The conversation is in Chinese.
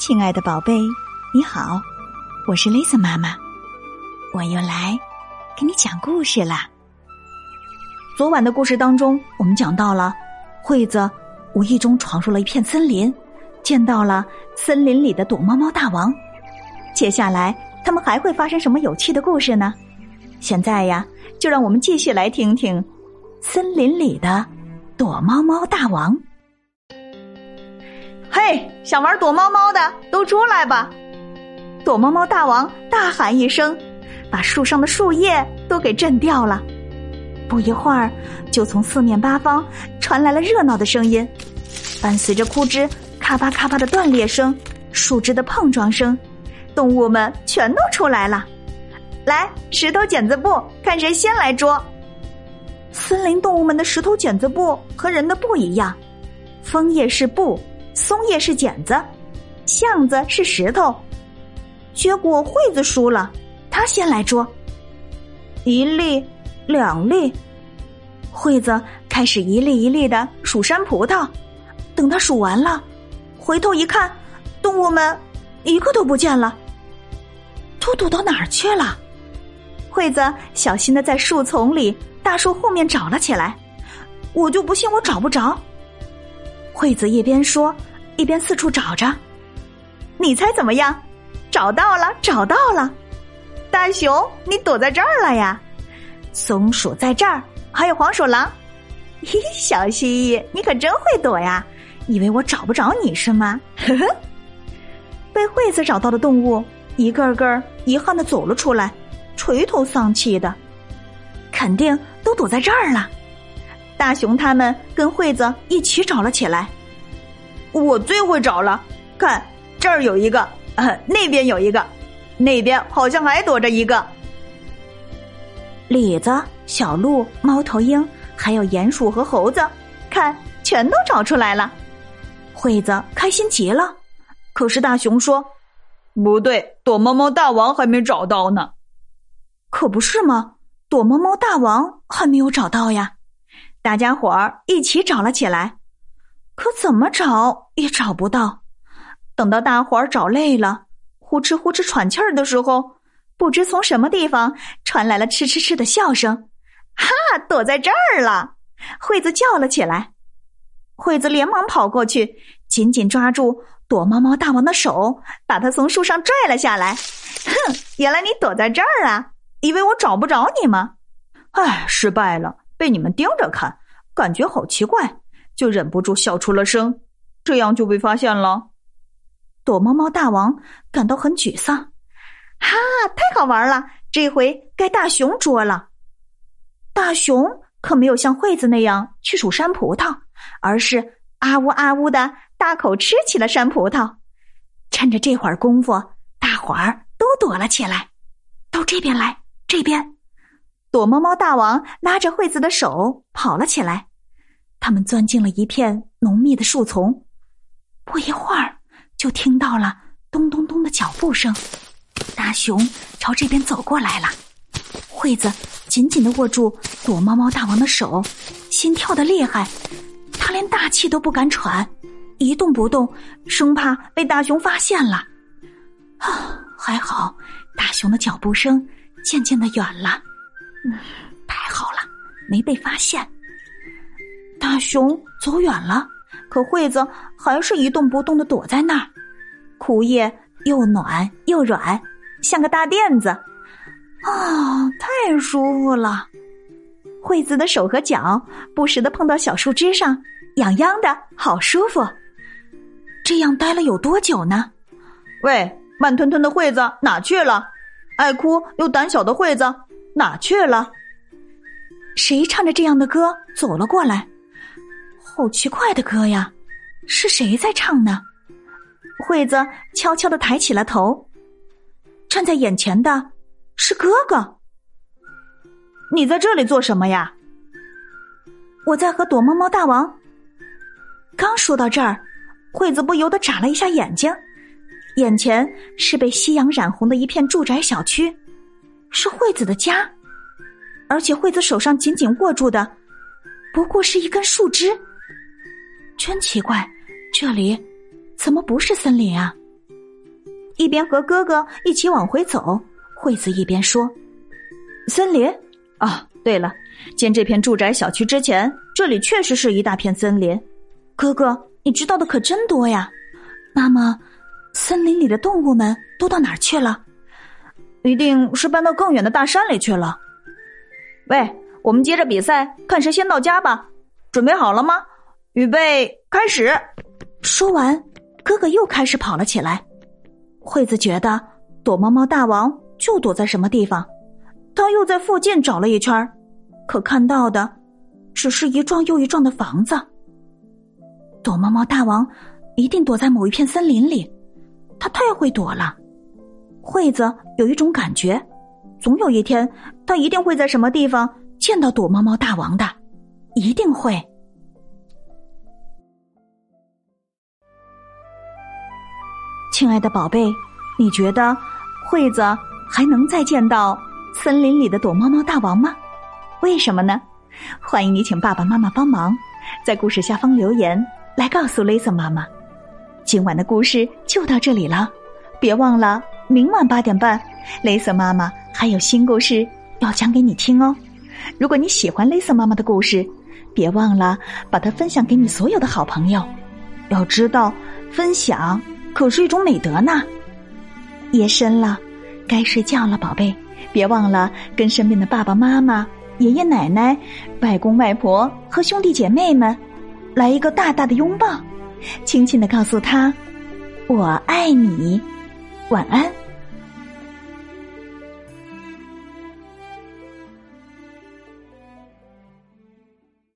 亲爱的宝贝，你好，我是 Lisa 妈妈，我又来给你讲故事啦。昨晚的故事当中，我们讲到了惠子无意中闯入了一片森林，见到了森林里的躲猫猫大王。接下来他们还会发生什么有趣的故事呢？现在呀，就让我们继续来听听森林里的躲猫猫大王。嘿，想玩躲猫猫的都出来吧！躲猫猫大王大喊一声，把树上的树叶都给震掉了。不一会儿，就从四面八方传来了热闹的声音，伴随着枯枝咔吧咔吧的断裂声、树枝的碰撞声，动物们全都出来了。来，石头剪子布，看谁先来捉。森林动物们的石头剪子布和人的不一样，枫叶是布。松叶是剪子，巷子是石头，结果惠子输了，他先来捉。一粒，两粒，惠子开始一粒一粒的数山葡萄。等他数完了，回头一看，动物们一个都不见了，都躲到哪儿去了？惠子小心的在树丛里、大树后面找了起来。我就不信我找不着。惠子一边说，一边四处找着。你猜怎么样？找到了，找到了！大熊，你躲在这儿了呀？松鼠在这儿，还有黄鼠狼。嘿，小蜥蜴，你可真会躲呀！以为我找不着你是吗？呵呵。被惠子找到的动物，一个个遗憾的走了出来，垂头丧气的，肯定都躲在这儿了。大熊他们跟惠子一起找了起来。我最会找了，看这儿有一个，呃，那边有一个，那边好像还躲着一个。李子、小鹿、猫头鹰，还有鼹鼠和猴子，看全都找出来了。惠子开心极了。可是大熊说：“不对，躲猫猫大王还没找到呢。”可不是吗？躲猫猫大王还没有找到呀。大家伙儿一起找了起来，可怎么找也找不到。等到大伙儿找累了，呼哧呼哧喘气儿的时候，不知从什么地方传来了嗤嗤嗤的笑声。哈，躲在这儿了！惠子叫了起来。惠子连忙跑过去，紧紧抓住躲猫猫大王的手，把他从树上拽了下来。哼，原来你躲在这儿啊！以为我找不着你吗？唉，失败了。被你们盯着看，感觉好奇怪，就忍不住笑出了声，这样就被发现了。躲猫猫大王感到很沮丧，哈，太好玩了！这回该大熊捉了。大熊可没有像惠子那样去数山葡萄，而是啊呜啊呜的大口吃起了山葡萄。趁着这会儿功夫，大伙儿都躲了起来，到这边来，这边。躲猫猫大王拉着惠子的手跑了起来，他们钻进了一片浓密的树丛，不一会儿就听到了咚咚咚的脚步声。大熊朝这边走过来了，惠子紧紧的握住躲猫猫大王的手，心跳的厉害，他连大气都不敢喘，一动不动，生怕被大熊发现了。啊，还好，大熊的脚步声渐渐的远了。嗯，太好了，没被发现。大熊走远了，可惠子还是一动不动的躲在那儿。枯叶又暖又软，像个大垫子。啊，太舒服了！惠子的手和脚不时的碰到小树枝上，痒痒的，好舒服。这样待了有多久呢？喂，慢吞吞的惠子哪去了？爱哭又胆小的惠子。哪去了？谁唱着这样的歌走了过来？好奇怪的歌呀！是谁在唱呢？惠子悄悄的抬起了头，站在眼前的是哥哥。你在这里做什么呀？我在和躲猫猫大王。刚说到这儿，惠子不由得眨了一下眼睛，眼前是被夕阳染红的一片住宅小区。是惠子的家，而且惠子手上紧紧握住的，不过是一根树枝。真奇怪，这里怎么不是森林啊？一边和哥哥一起往回走，惠子一边说：“森林啊，对了，建这片住宅小区之前，这里确实是一大片森林。哥哥，你知道的可真多呀。那么，森林里的动物们都到哪儿去了？一定是搬到更远的大山里去了。喂，我们接着比赛，看谁先到家吧。准备好了吗？预备，开始！说完，哥哥又开始跑了起来。惠子觉得躲猫猫大王就躲在什么地方，他又在附近找了一圈可看到的只是一幢又一幢的房子。躲猫猫大王一定躲在某一片森林里，他太会躲了。惠子有一种感觉，总有一天他一定会在什么地方见到躲猫猫大王的，一定会。亲爱的宝贝，你觉得惠子还能再见到森林里的躲猫猫大王吗？为什么呢？欢迎你请爸爸妈妈帮忙，在故事下方留言来告诉雷森妈妈。今晚的故事就到这里了，别忘了明晚八点半，雷森妈妈还有新故事要讲给你听哦。如果你喜欢雷森妈妈的故事，别忘了把它分享给你所有的好朋友。要知道，分享。可是一种美德呢。夜深了，该睡觉了，宝贝，别忘了跟身边的爸爸妈妈、爷爷奶奶、外公外婆和兄弟姐妹们来一个大大的拥抱，轻轻的告诉他：“我爱你，晚安。”